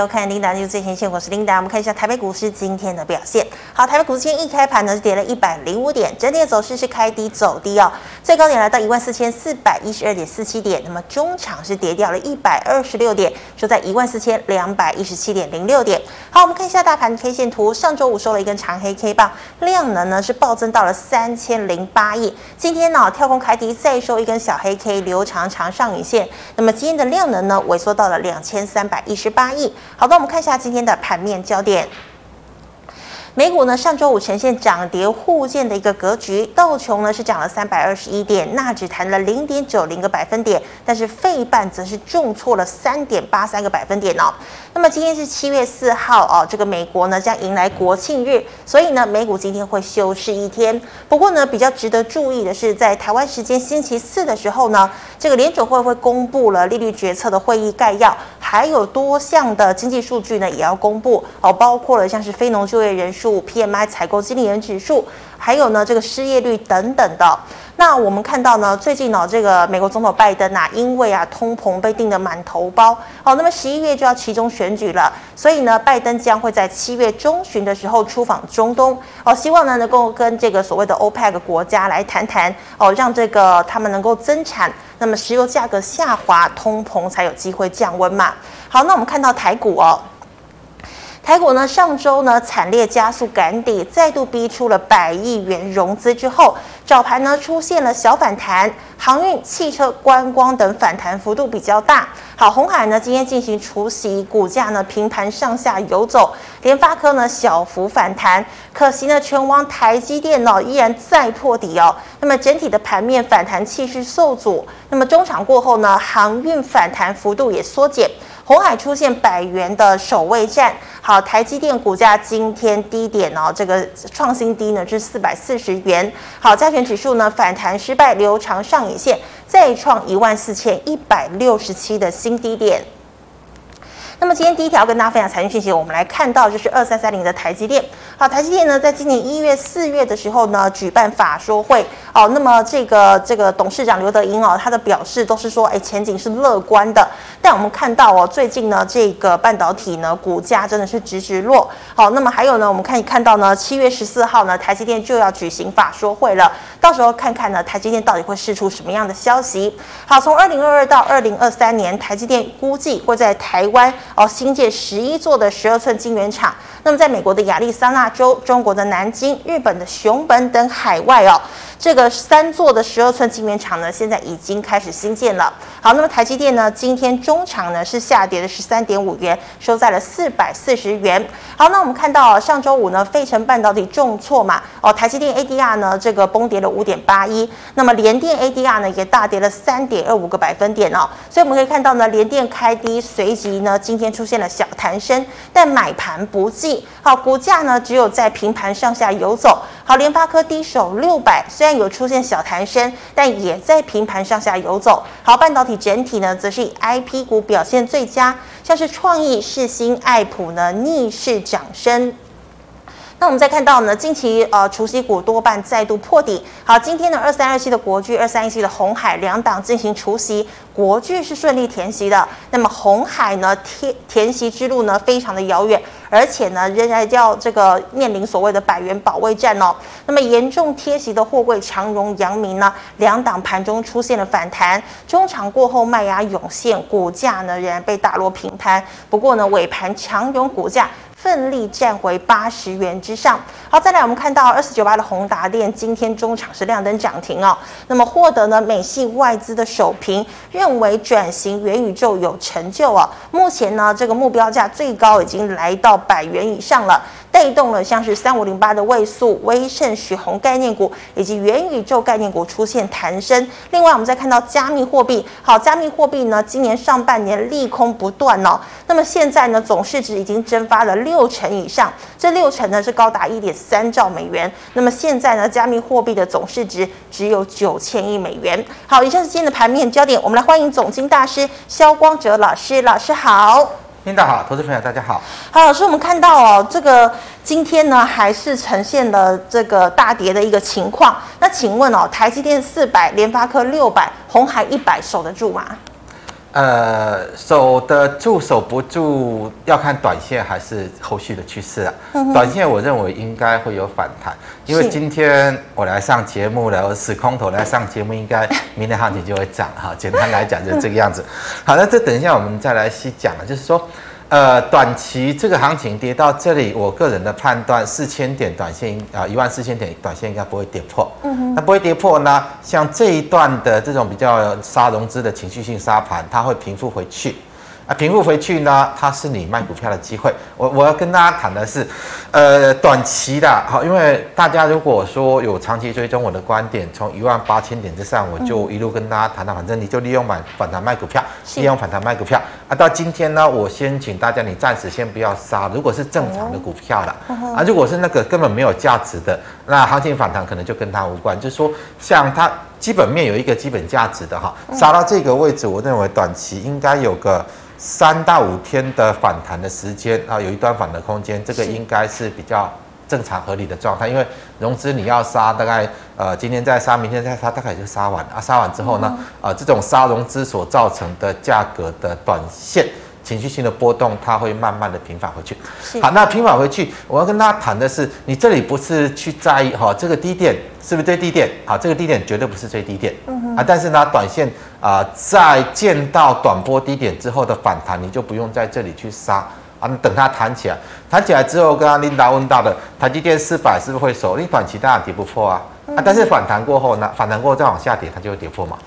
收看 Linda 最前线，我是林达。我们看一下台北股市今天的表现。好，台北股市今天一开盘呢，跌了一百零五点，整体的走势是开低走低哦。最高点来到一万四千四百一十二点四七点，那么中场是跌掉了一百二十六点，收在一万四千两百一十七点零六点。好，我们看一下大盘 K 线图，上周五收了一根长黑 K 棒，量能呢是暴增到了三千零八亿。今天呢跳空开低，再收一根小黑 K，留长长上影线。那么今天的量能呢萎缩到了两千三百一十八亿。好的，我们看一下今天的盘面焦点。美股呢，上周五呈现涨跌互见的一个格局，道琼呢是涨了三百二十一点，纳指弹了零点九零个百分点，但是费半则是重挫了三点八三个百分点哦。那么今天是七月四号哦，这个美国呢将迎来国庆日，所以呢美股今天会休市一天。不过呢，比较值得注意的是，在台湾时间星期四的时候呢，这个联准会会公布了利率决策的会议概要，还有多项的经济数据呢也要公布哦，包括了像是非农就业人数。PMI 采购经理人指数，还有呢这个失业率等等的。那我们看到呢，最近呢这个美国总统拜登啊，因为啊通膨被定得满头包，好，那么十一月就要期中选举了，所以呢拜登将会在七月中旬的时候出访中东，哦，希望呢能够跟这个所谓的 OPEC 国家来谈谈，哦，让这个他们能够增产，那么石油价格下滑，通膨才有机会降温嘛。好，那我们看到台股哦。台股呢，上周呢惨烈加速赶底，再度逼出了百亿元融资之后，早盘呢出现了小反弹，航运、汽车、观光等反弹幅度比较大。好，鸿海呢今天进行除息，股价呢平盘上下游走，联发科呢小幅反弹，可惜呢权王台积电呢依然再破底哦。那么整体的盘面反弹气势受阻，那么中场过后呢，航运反弹幅度也缩减。红海出现百元的守卫战，好，台积电股价今天低点哦，这个创新低呢是四百四十元，好，加权指数呢反弹失败，留长上影线，再创一万四千一百六十七的新低点。那么今天第一条跟大家分享财经讯息，我们来看到就是二三三零的台积电。好，台积电呢，在今年一月、四月的时候呢，举办法说会。哦，那么这个这个董事长刘德英哦，他的表示都是说，哎，前景是乐观的。但我们看到哦，最近呢，这个半导体呢，股价真的是直直落。好，那么还有呢，我们可以看到呢，七月十四号呢，台积电就要举行法说会了。到时候看看呢，台积电到底会释出什么样的消息。好，从二零二二到二零二三年，台积电估计会在台湾。哦，新建十一座的十二寸晶圆厂。那么，在美国的亚利桑那州、中国的南京、日本的熊本等海外哦，这个三座的十二寸晶圆厂呢，现在已经开始新建了。好，那么台积电呢，今天中场呢是下跌了十三点五元，收在了四百四十元。好，那我们看到上周五呢，费城半导体重挫嘛，哦，台积电 ADR 呢这个崩跌了五点八一，那么联电 ADR 呢也大跌了三点二五个百分点哦。所以我们可以看到呢，联电开低，随即呢今天出现了小弹升，但买盘不进。好，股价呢只有在平盘上下游走。好，联发科低手六百，虽然有出现小弹升，但也在平盘上下游走。好，半导体整体呢则是以 IP 股表现最佳，像是创意、世新、爱普呢逆势涨升。那我们再看到呢，近期呃，除息股多半再度破底。好，今天呢，二三二七的国巨，二三一七的红海两档进行除息，国巨是顺利填息的。那么红海呢，填填息之路呢，非常的遥远，而且呢，仍然要这个面临所谓的百元保卫战哦。那么严重贴息的货柜长荣、阳明呢，两档盘中出现了反弹，中场过后卖压涌现，股价呢仍然被打落平盘。不过呢，尾盘强荣股价。奋力站回八十元之上。好，再来我们看到二四九八的宏达电今天中场是亮灯涨停哦。那么获得呢美系外资的首评，认为转型元宇宙有成就哦。目前呢这个目标价最高已经来到百元以上了。带动了像是三五零八的位速、威盛、许鋐概念股以及元宇宙概念股出现弹升。另外，我们再看到加密货币，好，加密货币呢，今年上半年利空不断哦。那么现在呢，总市值已经蒸发了六成以上，这六成呢是高达一点三兆美元。那么现在呢，加密货币的总市值只有九千亿美元。好，以上是今天的盘面焦点，我们来欢迎总经大师肖光哲老师，老师好。领导好，投资朋友大家好。好，老师，我们看到哦，这个今天呢还是呈现了这个大跌的一个情况。那请问哦，台积电四百，联发科六百，红海一百，守得住吗？呃，守得住守不住，要看短线还是后续的趋势啊。短线我认为应该会有反弹，因为今天我来上节目了，我死空头来上节目，应该明天行情就会涨哈。简单来讲就是这个样子。好，那这等一下我们再来细讲了，就是说。呃，短期这个行情跌到这里，我个人的判断，四千点短线啊，一万四千点短线应该不会跌破。嗯哼，那不会跌破呢？像这一段的这种比较杀融资的情绪性杀盘，它会平复回去。啊，平复回去呢，它是你卖股票的机会。我我要跟大家谈的是，呃，短期的，好，因为大家如果说有长期追踪我的观点，从一万八千点之上，我就一路跟大家谈到，反正你就利用买反弹卖股票，利用反弹卖股票。啊，到今天呢，我先请大家，你暂时先不要杀。如果是正常的股票了，啊，如果是那个根本没有价值的，那行情反弹可能就跟它无关。就是说，像它基本面有一个基本价值的哈，杀到这个位置，我认为短期应该有个。三到五天的反弹的时间啊，有一段反弹的空间，这个应该是比较正常合理的状态。因为融资你要杀，大概呃今天再杀，明天再杀，大概就杀完啊。杀完之后呢，呃这种杀融资所造成的价格的短线情绪性的波动，它会慢慢的平反回去。好，那平反回去，我要跟大家谈的是，你这里不是去在意哈，这个低点是不是最低点？好，这个低点绝对不是最低点。嗯啊，但是呢，短线。啊、呃，在见到短波低点之后的反弹，你就不用在这里去杀啊。你等它弹起来，弹起来之后，刚刚琳达问到的台积电四百是不是会守？你短期当然跌不破啊。啊，但是反弹过后呢，反弹过后再往下跌，它就会跌破嘛。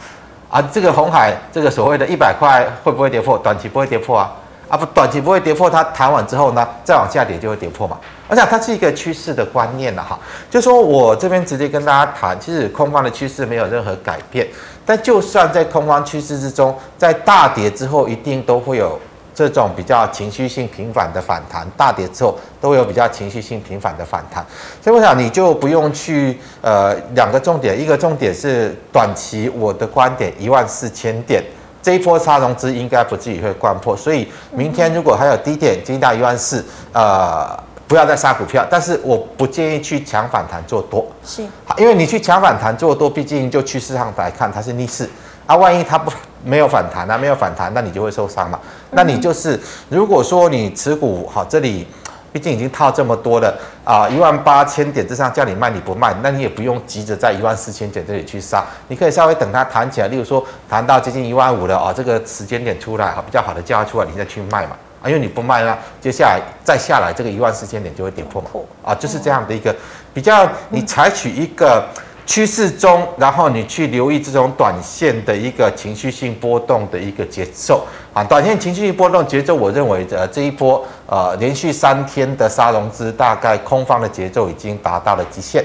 啊，这个红海这个所谓的一百块会不会跌破？短期不会跌破啊。啊，不，短期不会跌破，它弹完之后呢，再往下跌就会跌破嘛。而且它是一个趋势的观念了哈。就说我这边直接跟大家谈，其实空方的趋势没有任何改变。但就算在空方趋势之中，在大跌之后，一定都会有这种比较情绪性频繁的反弹。大跌之后都有比较情绪性频繁的反弹，所以我想你就不用去呃两个重点，一个重点是短期我的观点一万四千点这一波杀融资应该不至于会掼破，所以明天如果还有低点进到一万四，呃。不要再杀股票，但是我不建议去抢反弹做多，是好，因为你去抢反弹做多，毕竟就趋势上来看它是逆势啊，万一它不没有反弹啊，没有反弹，那你就会受伤嘛。那你就是如果说你持股好，这里毕竟已经套这么多了啊，一万八千点之上叫你卖你不卖，那你也不用急着在一万四千点这里去杀，你可以稍微等它弹起来，例如说弹到接近一万五了啊，这个时间点出来啊，比较好的价出来，你再去卖嘛。啊，因为你不卖呢，接下来再下来这个一万四千点就会跌破嘛，啊，就是这样的一个比较，你采取一个趋势中，然后你去留意这种短线的一个情绪性波动的一个节奏啊，短线情绪性波动节奏，我认为呃这一波呃连续三天的杀融资，大概空方的节奏已经达到了极限。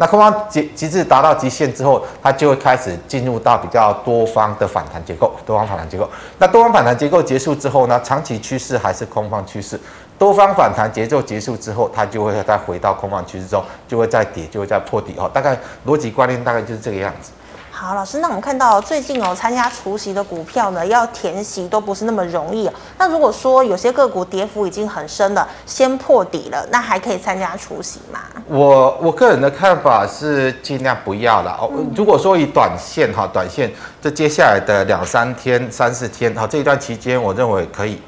那空方极极致达到极限之后，它就会开始进入到比较多方的反弹结构，多方反弹结构。那多方反弹结构结束之后呢，长期趋势还是空方趋势。多方反弹节奏结束之后，它就会再回到空方趋势中，就会再跌，就会再破底哦。大概逻辑观念大概就是这个样子。好，老师，那我们看到最近哦，参加除息的股票呢，要填息都不是那么容易。那如果说有些个股跌幅已经很深了，先破底了，那还可以参加除息吗？我我个人的看法是尽量不要了哦。如果说以短线哈，短线这接下来的两三天、三四天哈，这一段期间，我认为可以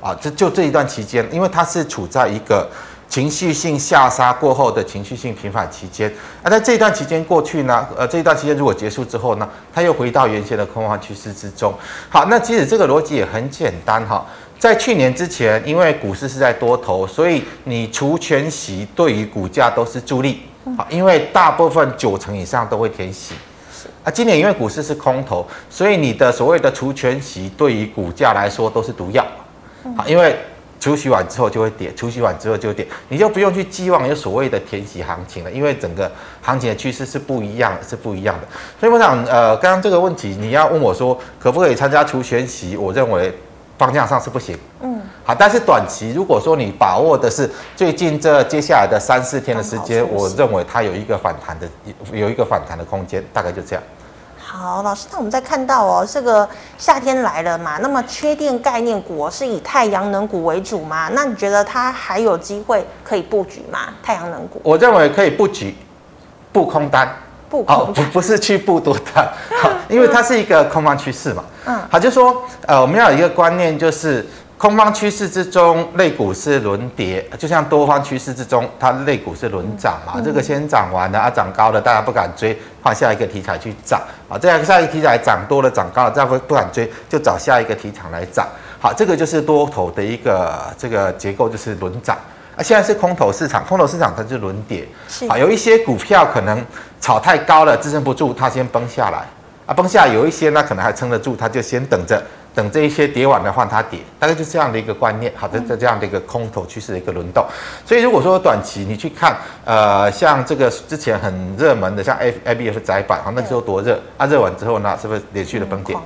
啊，这就这一段期间，因为它是处在一个。情绪性下杀过后的情绪性平反期间，那在这一段期间过去呢？呃，这一段期间如果结束之后呢，它又回到原先的空方趋势之中。好，那其实这个逻辑也很简单哈。在去年之前，因为股市是在多头，所以你除权息对于股价都是助力。好，因为大部分九成以上都会填息。啊，今年因为股市是空头，所以你的所谓的除权息对于股价来说都是毒药。好，因为。除息完之后就会跌，除息完之后就会跌，你就不用去寄望有所谓的填息行情了，因为整个行情的趋势是不一样，是不一样的。所以我想，呃，刚刚这个问题你要问我说可不可以参加除权息，我认为方向上是不行。嗯，好，但是短期如果说你把握的是最近这接下来的三四天的时间，我认为它有一个反弹的，有一个反弹的空间，大概就这样。好，老师，那我们再看到哦，这个夏天来了嘛，那么缺电概念股是以太阳能股为主嘛？那你觉得它还有机会可以布局吗？太阳能股，我认为可以布局，布空单，布空哦，不不是去布多单，好，因为它是一个空方趋势嘛。嗯，好，就说呃，我们要有一个观念，就是空方趋势之中，类股是轮跌，就像多方趋势之中，它类股是轮涨嘛。嗯、这个先涨完了啊，涨高了，大家不敢追，换下一个题材去涨啊。这样下一个题材涨多了，涨高了，再不不敢追，就找下一个题材来涨。好，这个就是多头的一个这个结构，就是轮涨。啊，现在是空头市场，空头市场它就轮跌。是。好，有一些股票可能炒太高了，支撑不住，它先崩下来。啊，崩下来有一些呢，可能还撑得住，它就先等着，等这一些跌完了换它跌，大概就是这样的一个观念。好的，这这样的一个空头趋势的一个轮动。所以如果说短期你去看，呃，像这个之前很热门的，像 A A B F 窄板，啊，那个时候多热，啊，热完之后呢，是不是连续的崩跌？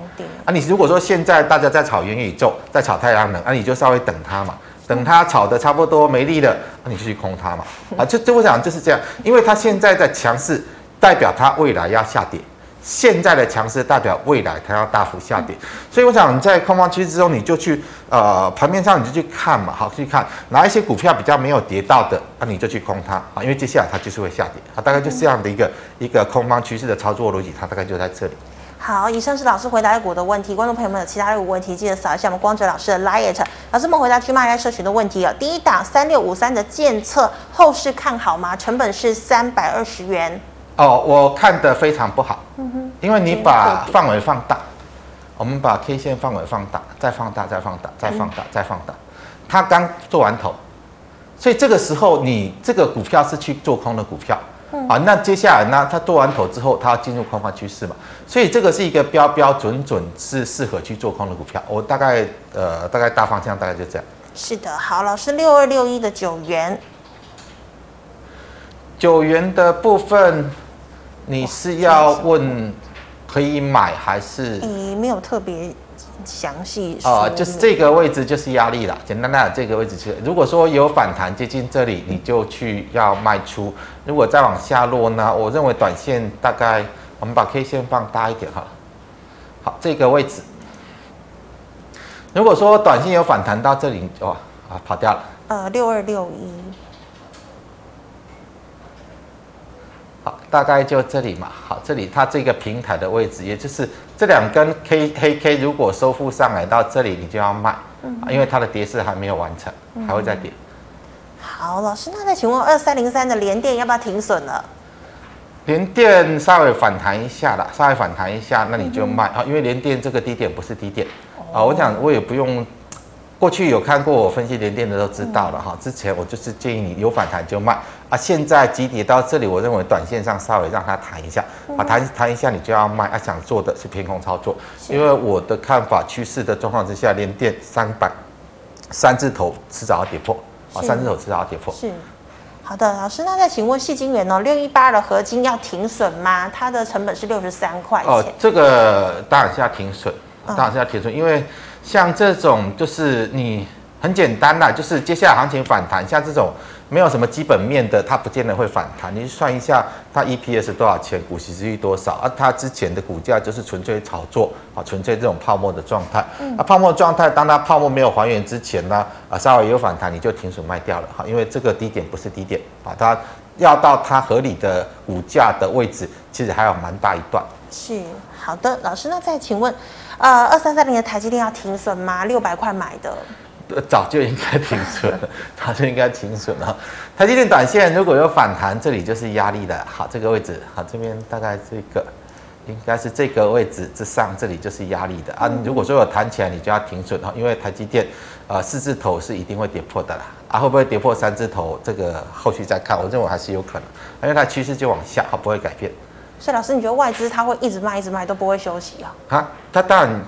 啊，你如果说现在大家在炒元宇宙，在炒太阳能，啊，你就稍微等它嘛，等它炒的差不多没力了，那、啊、你就去空它嘛。啊，就就我想就是这样，因为它现在在强势，代表它未来要下跌；现在的强势代表未来它要大幅下跌。所以我想在空方趋势之中，你就去呃盘面上你就去看嘛，好去看哪一些股票比较没有跌到的，啊，你就去空它啊，因为接下来它就是会下跌啊，大概就是这样的一个一个空方趋势的操作逻辑，它大概就在这里。好，以上是老师回答股的问题。观众朋友们有其他的问题，记得扫一下我们光哲老师的 LINE。老师们回答 GMoney 社群的问题啊。第一档三六五三的建测后市看好吗？成本是三百二十元。哦，我看的非常不好。嗯哼。因为你把范围放大，我们把 K 线范围放大，再放大，再放大，再放大，再放大。它刚做完头，所以这个时候你这个股票是去做空的股票。啊，那接下来呢？它做完头之后，它要进入空方趋势嘛，所以这个是一个标标准准是适合去做空的股票。我大概呃，大概大方向大概就这样。是的，好，老师六二六一的九元，九元的部分，你是要问可以买还是？你没有特别。详细哦，就是这个位置就是压力了。简单来讲，这个位置是，如果说有反弹接近这里，你就去要卖出。如果再往下落呢，我认为短线大概我们把 K 线放大一点哈。好，这个位置，如果说短线有反弹到这里，哇啊跑掉了。呃，六二六一。大概就这里嘛。好，这里它这个平台的位置，也就是这两根 K 黑 K 如果收复上来到这里，你就要卖，嗯、因为它的跌势还没有完成，还会再跌。好，老师，那再请问二三零三的联电要不要停损了？联电稍微反弹一下啦，稍微反弹一下，那你就卖啊，因为联电这个低点不是低点啊。我想我也不用。过去有看过我分析连电的都知道了哈，之前我就是建议你有反弹就卖啊，现在急跌到这里，我认为短线上稍微让它弹一下，啊弹弹一下你就要卖啊，想做的是偏空操作，因为我的看法趋势的状况之下，连电三百三字头迟早要跌破啊，三字头迟早要跌破。是，好的，老师，那再请问矽晶圆哦，六一八的合金要停损吗？它的成本是六十三块钱。哦，这个当然是要停损，当然是要停损，因为。像这种就是你很简单啦，就是接下来行情反弹，像这种没有什么基本面的，它不见得会反弹。你算一下它 EPS 多少钱，股息之率多少啊？它之前的股价就是纯粹炒作啊，纯粹这种泡沫的状态。嗯。啊，泡沫状态，当它泡沫没有还原之前呢，啊，稍微有反弹，你就停损卖掉了哈，因为这个低点不是低点啊，它要到它合理的股价的位置，其实还有蛮大一段。是，好的，老师，那再请问。呃，二三三零的台积电要停损吗？六百块买的，早就应该停损了，早就应该停损了。台积电短线如果有反弹，这里就是压力的。好，这个位置，好，这边大概这个应该是这个位置之上，这里就是压力的啊。如果说有弹起来，你就要停损哈，因为台积电呃四字头是一定会跌破的啦。啊，会不会跌破三字头？这个后续再看，我认为还是有可能，因为它趋势就往下，它不会改变。所以老师，你觉得外资它会一直卖、一直卖都不会休息啊？啊，它当然，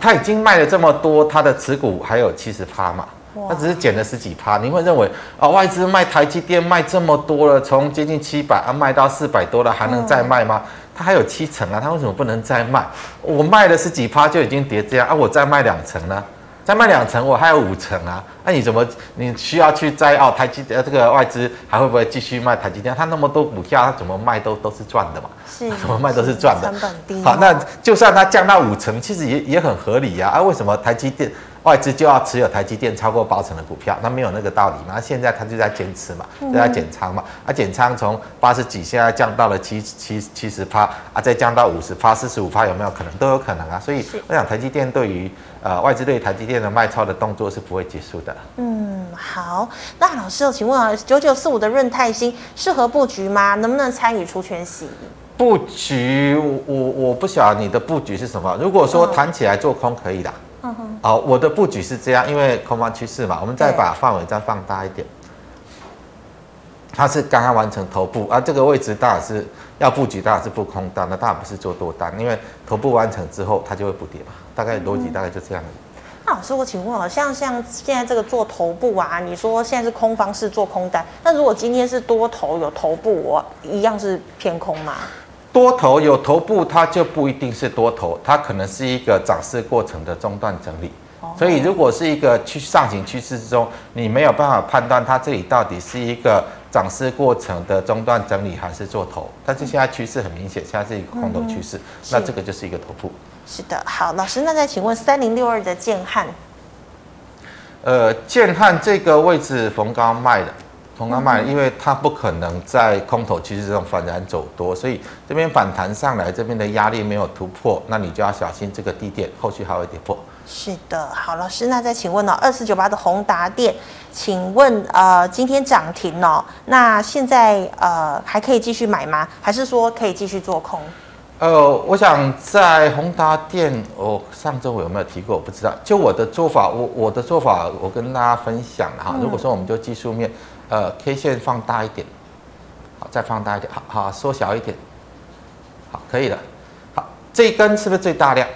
它已经卖了这么多，它的持股还有七十趴嘛，它只是减了十几趴。你会认为啊，外资卖台积电卖这么多了，从接近七百啊卖到四百多了，还能再卖吗？它还有七成啊，它为什么不能再卖？我卖了十几趴就已经跌这样啊，我再卖两成呢？再卖两成，我还有五成啊！那、啊、你怎么你需要去摘哦？台积呃，这个外资还会不会继续卖台积电？它那么多股票，它怎么卖都都是赚的嘛？是，怎么卖都是赚的。成本低。好，那就算它降到五成，其实也也很合理呀、啊！啊，为什么台积电外资就要持有台积电超过八成的股票，那没有那个道理嘛？那现在他就在坚持嘛，就在减仓嘛。啊，减仓从八十几现在降到了七七七十趴啊，再降到五十趴、四十五趴，有没有可能？都有可能啊。所以我想台积电对于呃外资对台积电的卖超的动作是不会结束的。嗯，好。那老师，请问啊，九九四五的润泰新适合布局吗？能不能参与除权息？布局，我我不晓得你的布局是什么。如果说弹起来做空可以的，嗯哼，好，我的布局是这样，因为空方趋势嘛，我们再把范围再放大一点。它是刚刚完成头部，啊，这个位置当然是要布局，当然是布空单，那当然不是做多单，因为头部完成之后它就会补跌嘛，大概逻辑大概就这样。那老师，我请问好，像像现在这个做头部啊，你说现在是空方是做空单，那如果今天是多头有头部，我一样是偏空吗？多头有头部，它就不一定是多头，它可能是一个涨势过程的中段整理。所以，如果是一个趋上行趋势之中，你没有办法判断它这里到底是一个涨势过程的中段整理还是做头。但是现在趋势很明显，现在是一个空头趋势，那这个就是一个头部。是的，好，老师，那再请问三零六二的建汉，呃，建汉这个位置逢高卖的。同样卖，因为它不可能在空头趋势中反弹走多，所以这边反弹上来，这边的压力没有突破，那你就要小心这个低点后续还会跌破。是的，好，老师，那再请问呢、哦？二四九八的宏达电，请问呃，今天涨停哦，那现在呃还可以继续买吗？还是说可以继续做空？呃，我想在宏达电，我、哦、上周我有没有提过？我不知道。就我的做法，我我的做法，我跟大家分享哈。如果说我们就技术面。呃，K 线放大一点，好，再放大一点，好好缩小一点，好，可以了，好，这一根是不是最大量？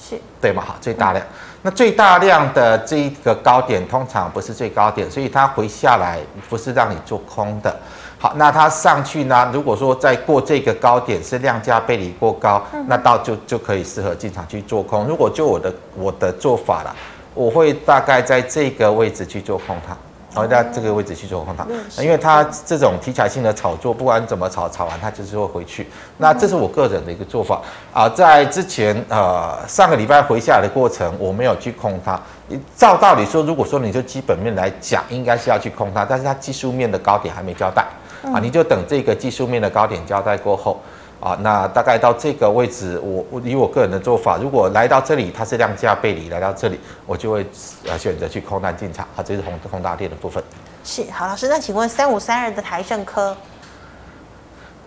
是，对吗？好，最大量。那最大量的这一个高点通常不是最高点，所以它回下来不是让你做空的。好，那它上去呢？如果说再过这个高点是量价背离过高，那到就就可以适合进场去做空。如果就我的我的做法了，我会大概在这个位置去做空它。然后在这个位置去做空它，因为它这种题材性的炒作，不管怎么炒，炒完它就是会回去。那这是我个人的一个做法啊。在之前呃上个礼拜回下来的过程，我没有去空它。照道理说，如果说你就基本面来讲，应该是要去空它，但是它技术面的高点还没交代啊，你就等这个技术面的高点交代过后。啊，那大概到这个位置，我我以我个人的做法，如果来到这里它是量价背离，来到这里我就会呃选择去空单进场。啊，这是宏宏达电的部分。是，好，老师，那请问三五三二的台盛科，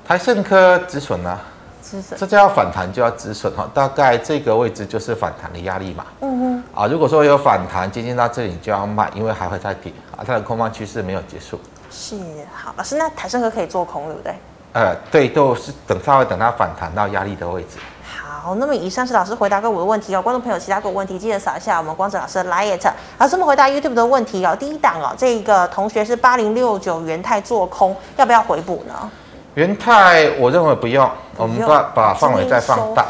台盛科止损呢？止损，这叫反弹就要止损哈，大概这个位置就是反弹的压力嘛。嗯嗯。啊，如果说有反弹接近到这里，就要卖，因为还会再跌啊，它的空方趋势没有结束。是，好，老师，那台盛科可以做空，对不对？呃，对，都是等稍微等它反弹到压力的位置。好，那么以上是老师回答各位的问题哦。观众朋友，其他各位问题记得扫一下我们光子老师的 LINE。老师们回答 YouTube 的问题哦。第一档哦，这个同学是八零六九元泰做空，要不要回补呢？元泰，我认为不用，我们把把范围再放大，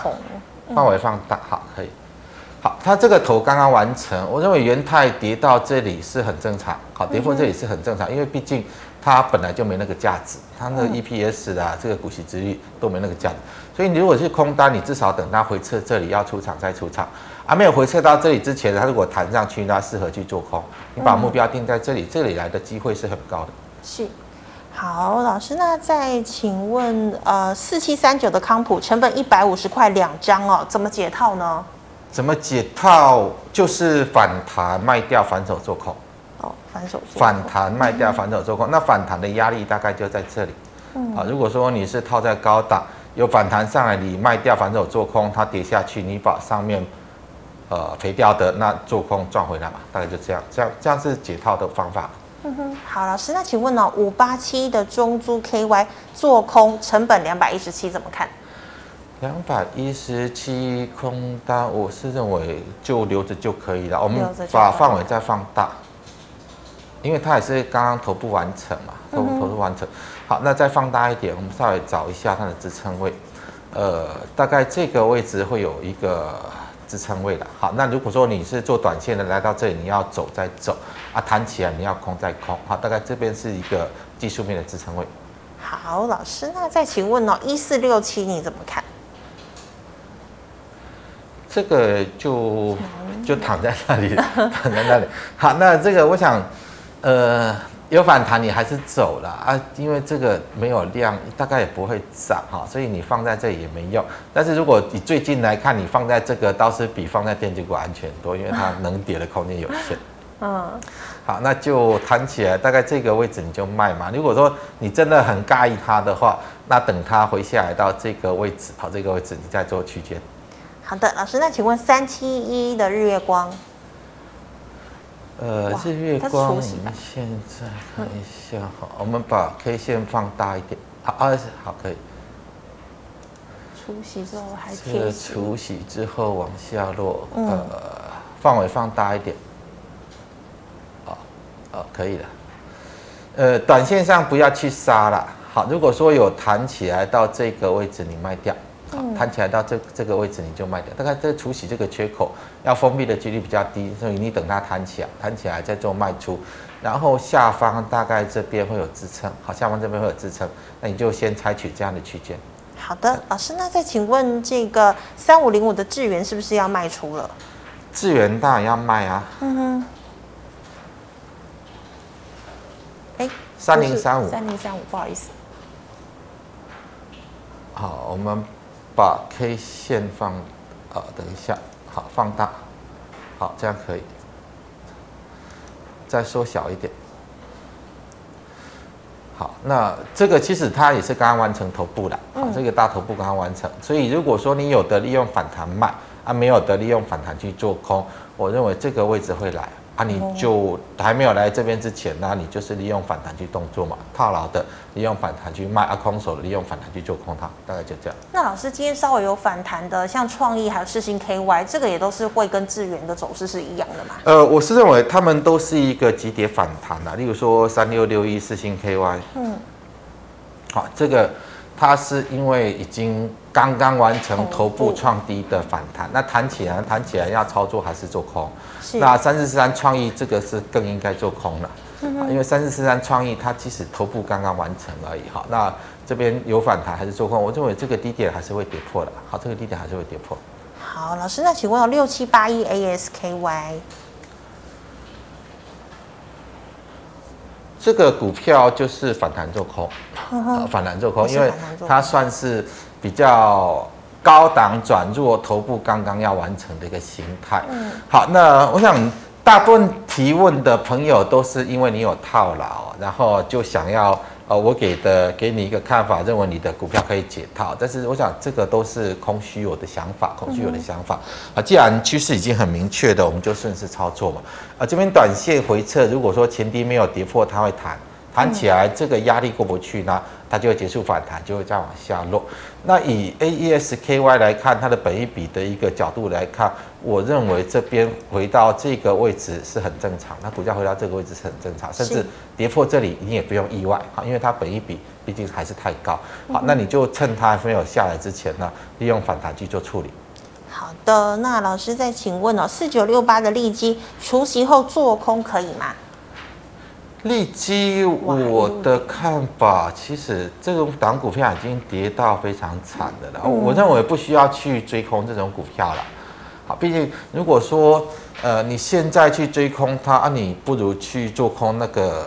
范围放大，好，可以。好，它这个头刚刚完成，我认为元泰跌到这里是很正常，好，跌破这里是很正常，嗯、因为毕竟。它本来就没那个价值，它那个 EPS 啊，这个股息殖率都没那个价值，所以你如果是空单，你至少等它回撤这里要出场再出场，啊，没有回撤到这里之前，它如果弹上去，那适合去做空。你把目标定在这里，这里来的机会是很高的。是，好，老师，那再请问，呃，四七三九的康普成本一百五十块两张哦，怎么解套呢？怎么解套？就是反弹卖掉，反手做空。哦，反手反弹卖掉，反手做空，嗯、那反弹的压力大概就在这里。嗯、啊，如果说你是套在高档，有反弹上来，你卖掉反手做空，它跌下去，你把上面呃赔掉的那做空赚回来嘛，大概就这样，这样这样是解套的方法。嗯哼，好，老师，那请问呢，五八七的中租 KY 做空成本两百一十七怎么看？两百一十七空单，我是认为就留着就可以了。我们把范围再放大。因为它也是刚刚头部完成嘛，头部头部完成，好，那再放大一点，我们稍微找一下它的支撑位，呃，大概这个位置会有一个支撑位的。好，那如果说你是做短线的，来到这里你要走再走，啊，弹起来你要空再空，好，大概这边是一个技术面的支撑位。好，老师，那再请问哦，一四六七你怎么看？这个就就躺在那里，躺在那里。好，那这个我想，呃，有反弹你还是走了啊，因为这个没有量，大概也不会涨哈，所以你放在这里也没用。但是如果你最近来看，你放在这个倒是比放在电子股安全多，因为它能跌的空间有限。嗯，好，那就弹起来，大概这个位置你就卖嘛。如果说你真的很介意它的话，那等它回下来到这个位置，好，这个位置你再做区间。好的，老师，那请问三七一的日月光？呃，日月光，我们现在看一下，好，我们把 K 线放大一点，好，二十，好，可以。除息之后还贴息。除息之后往下落，呃，范围放大一点。哦，可以了。呃，短线上不要去杀了。好，如果说有弹起来到这个位置，你卖掉。好，弹起来到这这个位置你就卖掉。大概这除息这个缺口要封闭的几率比较低，所以你等它弹起来，弹起来再做卖出。然后下方大概这边会有支撑，好，下方这边会有支撑，那你就先采取这样的区间。好的，老师，那再请问这个三五零五的智源是不是要卖出了？智源当然要卖啊。嗯哼。三零三五，三零三五，不好意思。好，我们把 K 线放，啊，等一下，好，放大，好，这样可以。再缩小一点。好，那这个其实它也是刚刚完成头部的，好，这个大头部刚刚完成，所以如果说你有的利用反弹卖，啊，没有的利用反弹去做空，我认为这个位置会来。那、啊、你就还没有来这边之前，那你就是利用反弹去动作嘛，套牢的利用反弹去卖，啊，空手的利用反弹去做空它，大概就这样。那老师今天稍微有反弹的，像创意还有世星 KY，这个也都是会跟智源的走势是一样的嘛？呃，我是认为他们都是一个急跌反弹的，例如说三六六一世星 KY，嗯，好，这个。它是因为已经刚刚完成头部创低的反弹，那弹起来弹起来要操作还是做空？那三四四三创意这个是更应该做空了，因为三四四三创意它其实头部刚刚完成而已哈。那这边有反弹还是做空？我认为这个低点还是会跌破的。好，这个低点还是会跌破。好，老师，那请问有六七八一 ASKY。这个股票就是反弹做空，反弹做空，因为它算是比较高档转弱，头部刚刚要完成的一个形态。好，那我想大部分提问的朋友都是因为你有套牢，然后就想要。呃，我给的给你一个看法，认为你的股票可以解套，但是我想这个都是空虚有的想法，空虚有的想法。啊，既然趋势已经很明确的，我们就顺势操作嘛。啊，这边短线回撤，如果说前低没有跌破，它会弹，弹起来这个压力过不去呢，它就会结束反弹，就会再往下落。那以 AES-KY 来看，它的本益比的一个角度来看，我认为这边回到这个位置是很正常。那股价回到这个位置是很正常，甚至跌破这里你也不用意外，哈，因为它本益比毕竟还是太高。好，那你就趁它还没有下来之前呢，利用反弹去做处理。好的，那老师再请问哦，四九六八的利基除息后做空可以吗？利基，我的看法，其实这种档股票已经跌到非常惨的了。我认为不需要去追空这种股票了。好，毕竟如果说呃你现在去追空它，啊，你不如去做空那个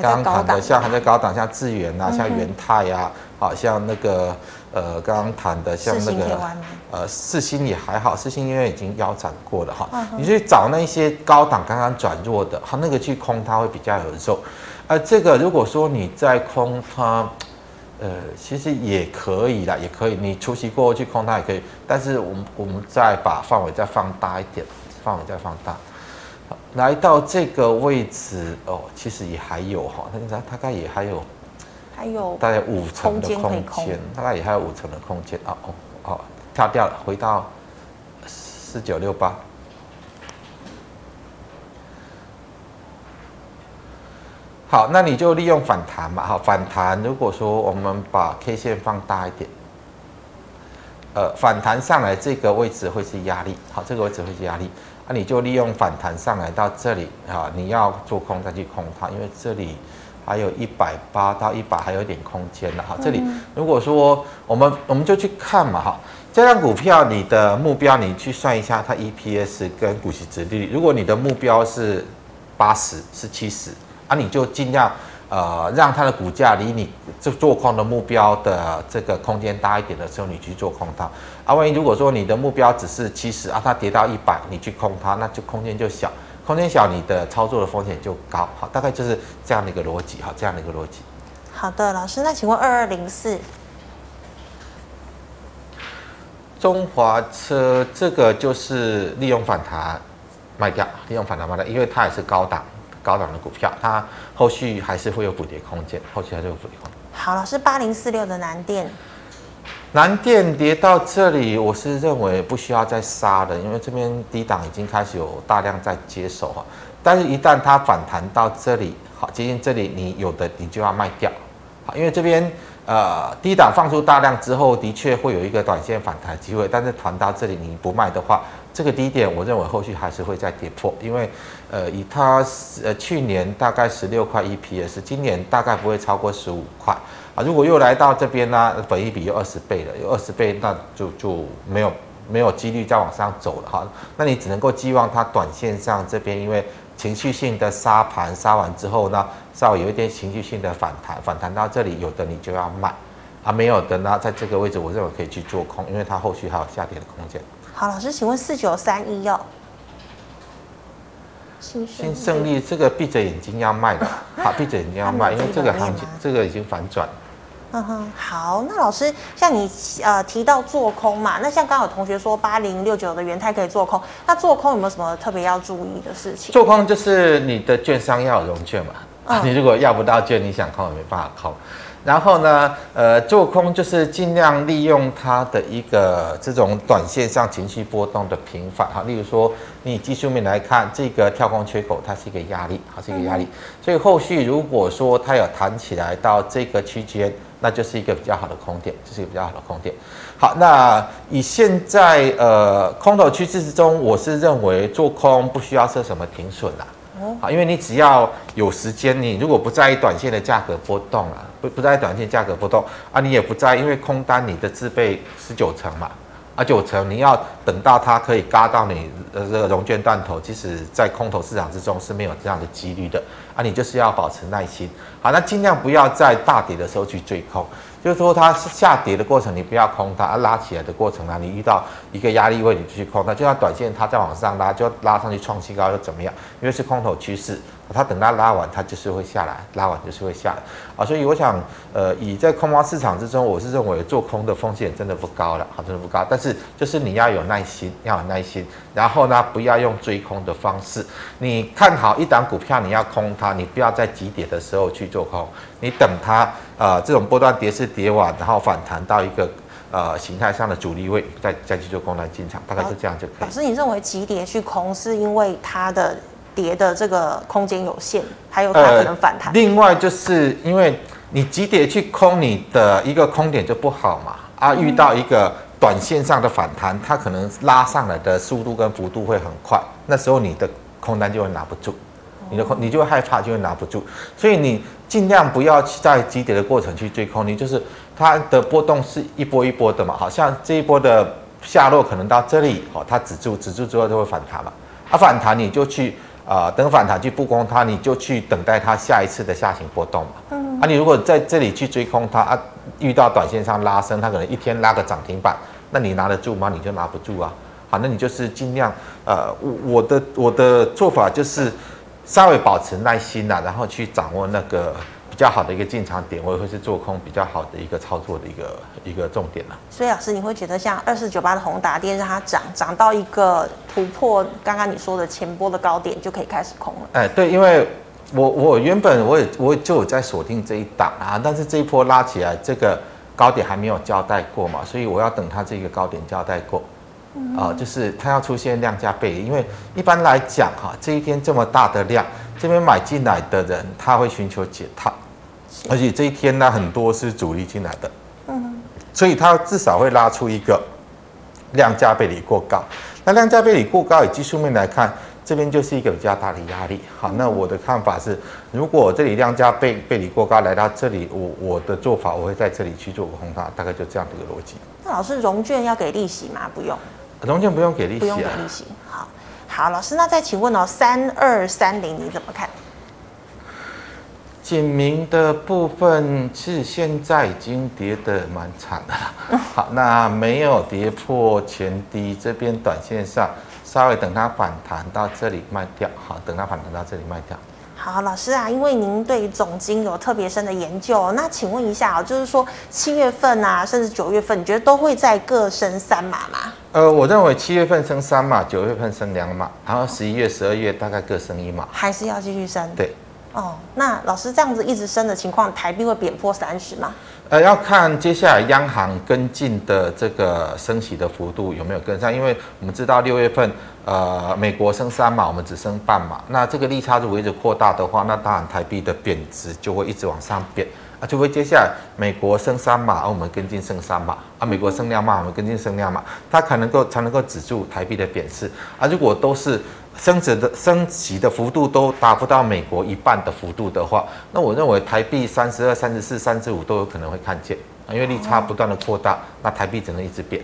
刚刚谈的，像还在高档，像智源啊，像元泰呀，好像那个。呃，刚刚谈的像那个呃，四星也还好，四星因为已经腰斩过了哈，嗯、你去找那些高档刚刚转弱的，它，那个去空它会比较有肉。而、呃、这个如果说你再空它，呃，其实也可以啦，也可以，你除夕过后去空它也可以，但是我们我们再把范围再放大一点，范围再放大，来到这个位置哦，其实也还有哈，它大概也还有。还有大概五成的空间，大概也还有五成的空间啊！哦哦，跳掉了，回到四九六八。好，那你就利用反弹嘛，好，反弹。如果说我们把 K 线放大一点，呃，反弹上来这个位置会是压力，好，这个位置会是压力，那你就利用反弹上来到这里啊，你要做空再去空它，因为这里。还有一百八到一百，还有一点空间的哈。这里如果说我们我们就去看嘛哈，这张股票你的目标你去算一下它 EPS 跟股息值利率，如果你的目标是八十是七十啊，你就尽量。呃，让它的股价离你这做空的目标的这个空间大一点的时候，你去做空它。啊，万一如果说你的目标只是七十啊，它跌到一百，你去空它，那就空间就小，空间小，你的操作的风险就高。好，大概就是这样的一个逻辑。好，这样的一个逻辑。好的，老师，那请问二二零四中华车这个就是利用反弹卖掉，利用反弹卖掉，因为它也是高档。高档的股票，它后续还是会有补跌空间，后续还是有补跌空间。好，老师，八零四六的南电，南电跌到这里，我是认为不需要再杀了，因为这边低档已经开始有大量在接手哈。但是，一旦它反弹到这里，好，接近这里，你有的你就要卖掉，好，因为这边呃低档放出大量之后，的确会有一个短线反弹机会，但是弹到这里你不卖的话。这个低点，我认为后续还是会再跌破，因为，呃，以它呃去年大概十六块 EPS，今年大概不会超过十五块啊。如果又来到这边呢，本一比有二十倍了，有二十倍，那就就没有没有几率再往上走了哈。那你只能够寄望它短线上这边，因为情绪性的杀盘杀完之后呢，稍微有一点情绪性的反弹，反弹到这里，有的你就要卖啊，没有的呢，在这个位置我认为可以去做空，因为它后续还有下跌的空间。好，老师，请问四九三一哦，新胜利这个闭着眼睛要卖的，好，闭着眼睛要卖，因为这个行情这个已经反转。嗯哼，好，那老师，像你呃提到做空嘛，那像刚刚有同学说八零六九的元泰可以做空，那做空有没有什么特别要注意的事情？做空就是你的券商要有融券嘛，嗯、你如果要不到券，你想空也没办法空。然后呢，呃，做空就是尽量利用它的一个这种短线上情绪波动的频繁哈，例如说，你技术面来看，这个跳空缺口它是一个压力，它是一个压力，所以后续如果说它有弹起来到这个区间，那就是一个比较好的空点，这是一个比较好的空点。好，那以现在呃空头趋势之中，我是认为做空不需要设什么停损啦。好，因为你只要有时间，你如果不在意短线的价格波动啊，不不在意短线价格波动啊，你也不在意，因为空单你的自备十九成嘛，啊九成你要等到它可以嘎到你的这个融券断头，即使在空头市场之中是没有这样的几率的啊，你就是要保持耐心。好，那尽量不要在大跌的时候去追空。就是说，它下跌的过程，你不要空它；啊、拉起来的过程呢，你遇到一个压力位，你就去空它。就像短线，它再往上拉，就拉上去创新高又怎么样？因为是空头趋势。它等它拉完，它就是会下来，拉完就是会下来啊，所以我想，呃，以在空方市场之中，我是认为做空的风险真的不高了，好，真的不高。但是就是你要有耐心，要有耐心，然后呢，不要用追空的方式。你看好一档股票，你要空它，你不要在急跌的时候去做空，你等它呃这种波段跌势跌完，然后反弹到一个呃形态上的阻力位，再再去做空来进场，大概是这样就可以。老师，你认为急跌去空是因为它的？跌的这个空间有限，还有它可能反弹。呃，另外就是因为你急跌去空，你的一个空点就不好嘛。啊，遇到一个短线上的反弹，它可能拉上来的速度跟幅度会很快，那时候你的空单就会拿不住，你的空你就会害怕，就会拿不住。所以你尽量不要在急跌的过程去追空，你就是它的波动是一波一波的嘛。好像这一波的下落可能到这里，哦，它止住，止住之后就会反弹嘛。啊，反弹你就去。啊、呃，等反弹去布空它，你就去等待它下一次的下行波动嘛。嗯。啊，你如果在这里去追空它啊，遇到短线上拉升，它可能一天拉个涨停板，那你拿得住吗？你就拿不住啊。好，那你就是尽量，呃，我的我的做法就是稍微保持耐心呐、啊，然后去掌握那个。比较好的一个进场点，我也会是做空比较好的一个操作的一个一个重点了。所以老师，你会觉得像二四九八的宏达电让它涨涨到一个突破刚刚你说的前波的高点，就可以开始空了？哎，对，因为我我原本我也我就有在锁定这一档啊，但是这一波拉起来，这个高点还没有交代过嘛，所以我要等它这个高点交代过，啊，就是它要出现量价背离，因为一般来讲哈，这一天这么大的量，这边买进来的人他会寻求解套。而且这一天呢，很多是主力进来的，嗯，所以它至少会拉出一个量价背离过高。那量价背离过高，以技术面来看，这边就是一个比较大的压力。好，那我的看法是，如果这里量价背背离过高来到这里，我我的做法我会在这里去做个红塔，大概就这样的一个逻辑。那老师，融券要给利息吗？不用，融券不用给利息，不用给利息。好，好，老师，那再请问哦，三二三零你怎么看？景明的部分是现在已经跌得蛮惨的了。好，那没有跌破前低，这边短线上稍微等它反弹到这里卖掉。好，等它反弹到这里卖掉。好，老师啊，因为您对总经有特别深的研究，那请问一下啊，就是说七月份啊，甚至九月份，你觉得都会再各升三码吗？呃，我认为七月份升三码，九月份升两码，然后十一月、十二月大概各升一码，还是要继续升？对。哦，那老师这样子一直升的情况，台币会贬破三十吗？呃，要看接下来央行跟进的这个升息的幅度有没有跟上，因为我们知道六月份，呃，美国升三码，我们只升半码，那这个利差如果一直扩大的话，那当然台币的贬值就会一直往上贬啊，除非接下来美国升三码，而我们跟进升三码啊，美国升两码，我们跟进升两码，它才能够才能够止住台币的贬值啊，如果都是。升值的升级的幅度都达不到美国一半的幅度的话，那我认为台币三十二、三十四、三十五都有可能会看见啊，因为利差不断的扩大，那台币只能一直变。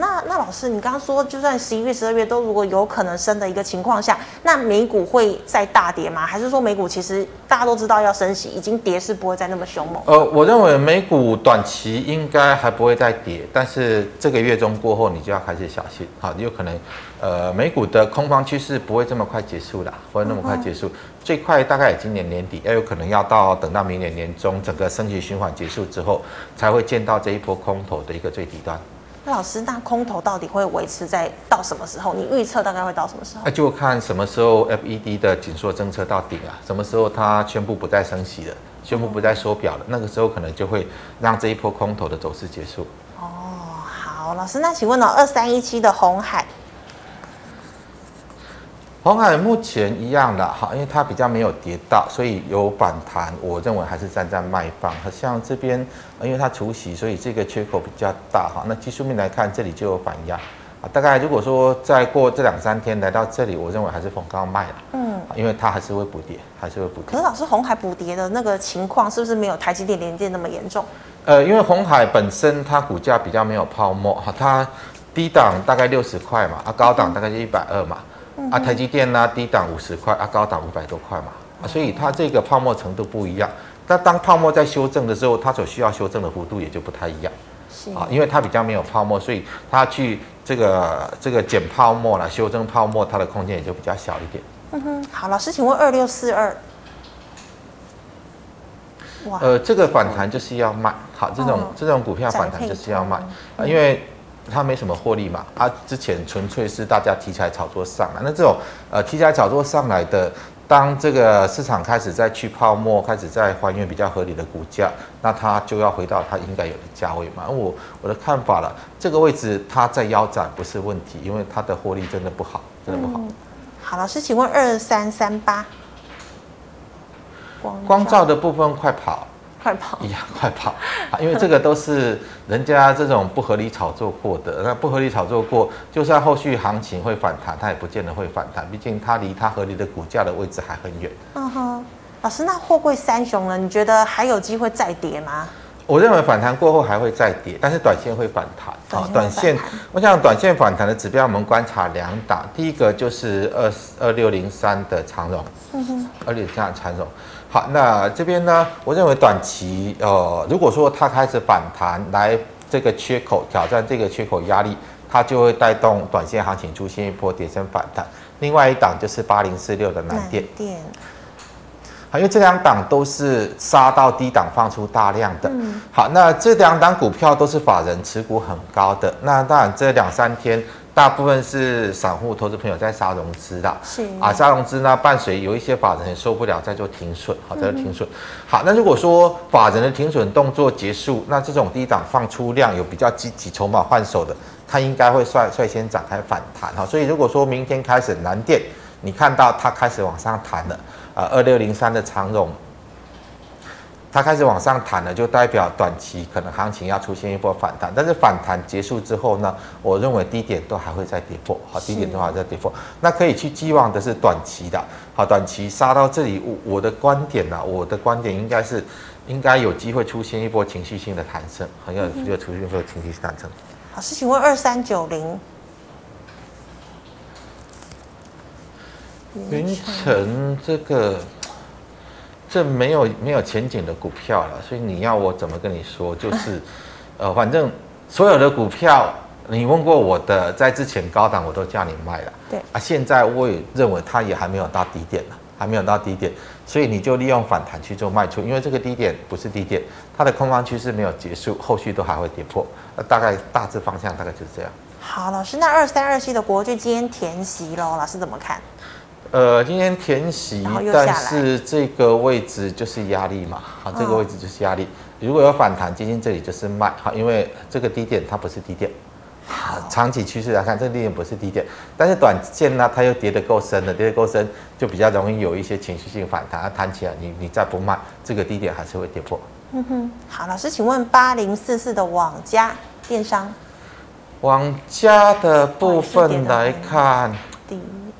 那那老师，你刚刚说，就算十一月、十二月都如果有可能升的一个情况下，那美股会再大跌吗？还是说美股其实大家都知道要升息，已经跌是不会再那么凶猛？呃，我认为美股短期应该还不会再跌，但是这个月中过后你就要开始小心，好，有可能呃美股的空方趋势不会这么快结束的，不会那么快结束，嗯、最快大概也今年年底，也有可能要到等到明年年中整个升息循环结束之后，才会见到这一波空头的一个最底端。那老师，那空头到底会维持在到什么时候？你预测大概会到什么时候？那就看什么时候 FED 的紧缩政策到顶啊，什么时候它宣布不再升息了，宣布不再缩表了，那个时候可能就会让这一波空头的走势结束。哦，好，老师，那请问呢，二三一七的红海。鸿海目前一样的哈，因为它比较没有跌到，所以有反弹。我认为还是站在卖方。好像这边，因为它除息，所以这个缺口比较大哈。那技术面来看，这里就有反压啊。大概如果说再过这两三天来到这里，我认为还是逢高卖了。嗯，因为它还是会补跌，还是会补跌。可是老师，红海补跌的那个情况是不是没有台积电、联电那么严重？呃，因为红海本身它股价比较没有泡沫哈，它低档大概六十块嘛，啊高档大概就一百二嘛。啊，台积电呢，低档五十块，啊，高档五百多块嘛，啊，所以它这个泡沫程度不一样。那当泡沫在修正的时候，它所需要修正的幅度也就不太一样。是啊，因为它比较没有泡沫，所以它去这个这个减泡沫了，修正泡沫，它的空间也就比较小一点。嗯哼，好，老师，请问二六四二。哇，呃，这个反弹就是要卖，好，这种、哦、这种股票反弹就是要卖啊，因为。它没什么获利嘛，它、啊、之前纯粹是大家题材炒作上来，那这种呃题材炒作上来的，当这个市场开始在去泡沫，开始在还原比较合理的股价，那它就要回到它应该有的价位嘛。我我的看法了，这个位置它在腰斩不是问题，因为它的获利真的不好，真的不好。嗯、好，老师，请问二三三八，光照的部分快跑。快跑！一样，快跑！因为这个都是人家这种不合理炒作过的，那不合理炒作过，就算后续行情会反弹，它也不见得会反弹，毕竟它离它合理的股价的位置还很远。嗯哼，老师，那货柜三雄呢？你觉得还有机会再跌吗？我认为反弹过后还会再跌，但是短线会反弹。啊，短线，我想短线反弹的指标，我们观察两档，第一个就是二二六零三的长荣，嗯哼，二六零三的长荣。好，那这边呢？我认为短期，呃，如果说它开始反弹，来这个缺口挑战这个缺口压力，它就会带动短线行情出现一波跌升反弹。另外一档就是八零四六的南电，电，好，因为这两档都是杀到低档放出大量的。嗯，好，那这两档股票都是法人持股很高的。那当然这两三天。大部分是散户投资朋友在杀融资的，是啊，杀融资呢，伴随有一些法人也受不了，在做停损，好，在做停损。好，那如果说法人的停损动作结束，那这种低档放出量有比较积极筹码换手的，它应该会率率先展开反弹，哈。所以如果说明天开始南电，你看到它开始往上弹了，啊，二六零三的长荣，它开始往上弹了，就代表短期可能行情要出现一波反弹。但是反弹结束之后呢，我认为低点都还会再跌破，好，低点都还在跌破。那可以去寄望的是短期的，好，短期杀到这里，我我的观点呢，我的观点应该是应该有机会出现一波情绪性的弹升，很有机会出现一波情绪性弹升。老师，请问二三九零，云城这个。这没有没有前景的股票了，所以你要我怎么跟你说？就是，呃，反正所有的股票，你问过我的，在之前高档我都叫你卖了。对啊，现在我也认为它也还没有到低点呢，还没有到低点，所以你就利用反弹去做卖出，因为这个低点不是低点，它的空方趋势没有结束，后续都还会跌破。那大概大致方向大概就是这样。好，老师，那二三二七的国巨今天填息喽，老师怎么看？呃，今天填息，但是这个位置就是压力嘛，好，这个位置就是压力。如果有反弹，接近这里就是卖，好，因为这个低点它不是低点，好，长期趋势来看，这个低点不是低点，但是短线呢，它又跌得够深了，跌得够深，就比较容易有一些情绪性反弹，它弹起来，你你再不卖，这个低点还是会跌破。嗯哼，好，老师，请问八零四四的网家电商，网家的部分来看。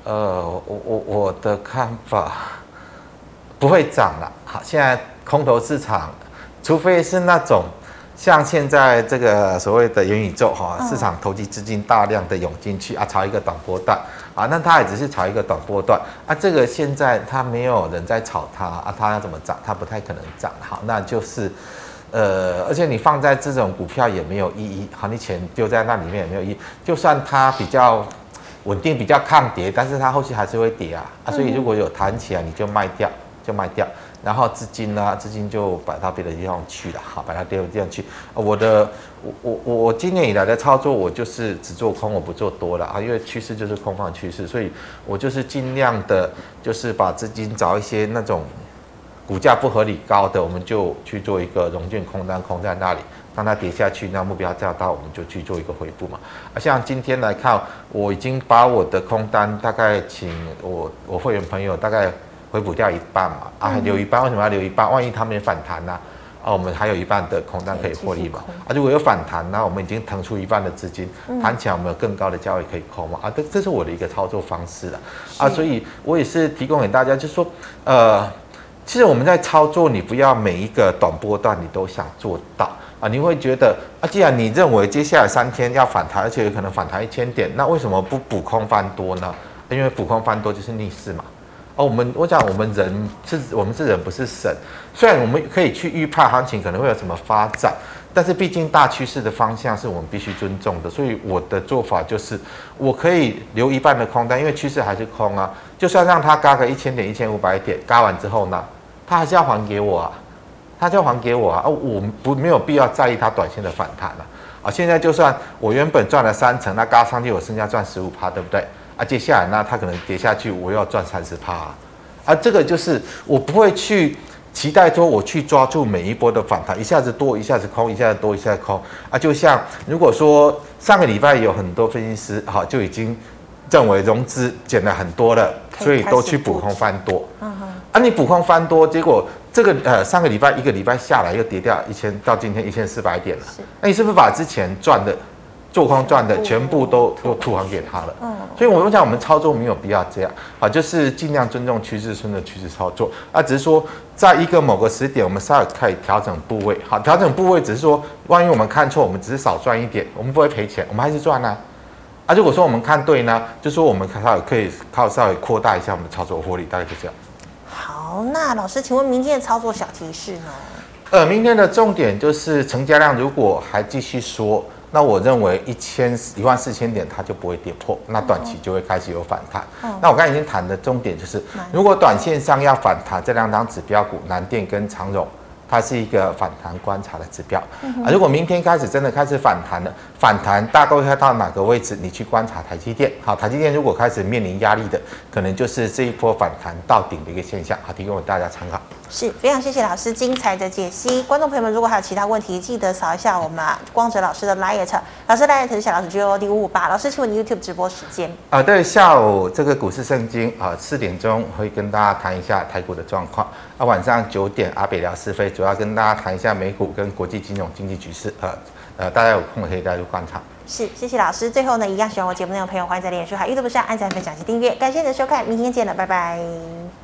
呃，我我我的看法不会涨了。好，现在空头市场，除非是那种像现在这个所谓的元宇宙哈，市场投机资金大量的涌进去啊，炒一个短波段啊，那它也只是炒一个短波段啊。这个现在它没有人在炒它啊，它要怎么涨？它不太可能涨。好，那就是呃，而且你放在这种股票也没有意义。好，你钱丢在那里面也没有意义。就算它比较。稳定比较抗跌，但是它后期还是会跌啊啊！所以如果有弹起来，你就卖掉，就卖掉。然后资金呢，资金就摆到别的地方去了，好，摆到别的地方去。我的，我我我我今年以来的操作，我就是只做空，我不做多了啊，因为趋势就是空方趋势，所以我就是尽量的，就是把资金找一些那种股价不合理高的，我们就去做一个融券空单，空在那里。当它跌下去，那目标较大，我们就去做一个回补嘛。啊，像今天来看，我已经把我的空单大概请我我会员朋友大概回补掉一半嘛。啊，留一半，为什么要留一半？万一他们反弹呢？啊，我们还有一半的空单可以获利嘛。啊，如果有反弹，那我们已经腾出一半的资金，弹起来我们有更高的价位可以空嘛。啊，这这是我的一个操作方式了。啊，所以我也是提供给大家，就是说，呃，其实我们在操作，你不要每一个短波段你都想做到。啊，你会觉得啊，既然你认为接下来三天要反弹，而且有可能反弹一千点，那为什么不补空翻多呢？因为补空翻多就是逆势嘛。哦，我们我讲我们人是，我们是人不是神。虽然我们可以去预判行情可能会有什么发展，但是毕竟大趋势的方向是我们必须尊重的。所以我的做法就是，我可以留一半的空单，因为趋势还是空啊。就算让它嘎个一千点、一千五百点，嘎完之后呢，它还是要还给我啊。他就还给我啊！我不没有必要在意他短线的反弹了啊！现在就算我原本赚了三成，那嘎上去我剩下赚十五趴，对不对？啊，接下来那他可能跌下去，我又要赚三十趴啊！这个就是我不会去期待说我去抓住每一波的反弹，一下子多，一下子空，一下子多，一下子空啊！就像如果说上个礼拜有很多分析师哈就已经认为融资减了很多了，所以都去补空翻多。啊，你补空翻多，结果。这个呃，上个礼拜一个礼拜下来又跌掉一千，到今天一千四百点了。那你是不是把之前赚的做空赚的全部都都吐还给他了？嗯。所以我们讲，我们操作没有必要这样啊，就是尽量尊重趋势，顺着趋势操作啊。只是说，在一个某个时点，我们稍微可以调整部位。好，调整部位只是说，万一我们看错，我们只是少赚一点，我们不会赔钱，我们还是赚呢。啊，如果说我们看对呢，就说我们稍微可以靠稍微扩大一下我们的操作获利，大概就这样。好，那老师，请问明天的操作小提示呢？呃，明天的重点就是成交量如果还继续缩，那我认为一千一万四千点它就不会跌破，那短期就会开始有反弹。嗯、那我刚才已经谈的重点就是，如果短线上要反弹，这两张指标股南电跟长荣。它是一个反弹观察的指标啊，如果明天开始真的开始反弹了，反弹大概会到哪个位置？你去观察台积电。好，台积电如果开始面临压力的，可能就是这一波反弹到顶的一个现象。好，提供给大家参考。是非常谢谢老师精彩的解析。观众朋友们，如果还有其他问题，记得扫一下我们光哲老师的 LINE，老师 LINE 是小老鼠 G O D 五五八。老师，请问 YouTube 直播时间？啊，对，下午这个股市圣经啊，四点钟会跟大家谈一下台股的状况。啊，晚上九点阿北聊是非，主要跟大家谈一下美股跟国际金融经济局势。呃呃，大家有空可以带入观察。是，谢谢老师。最后呢，一样喜欢我节目内容的朋友，欢迎在脸书还有 YouTube 上按赞、分享及订阅。感谢你的收看，明天见了，拜拜。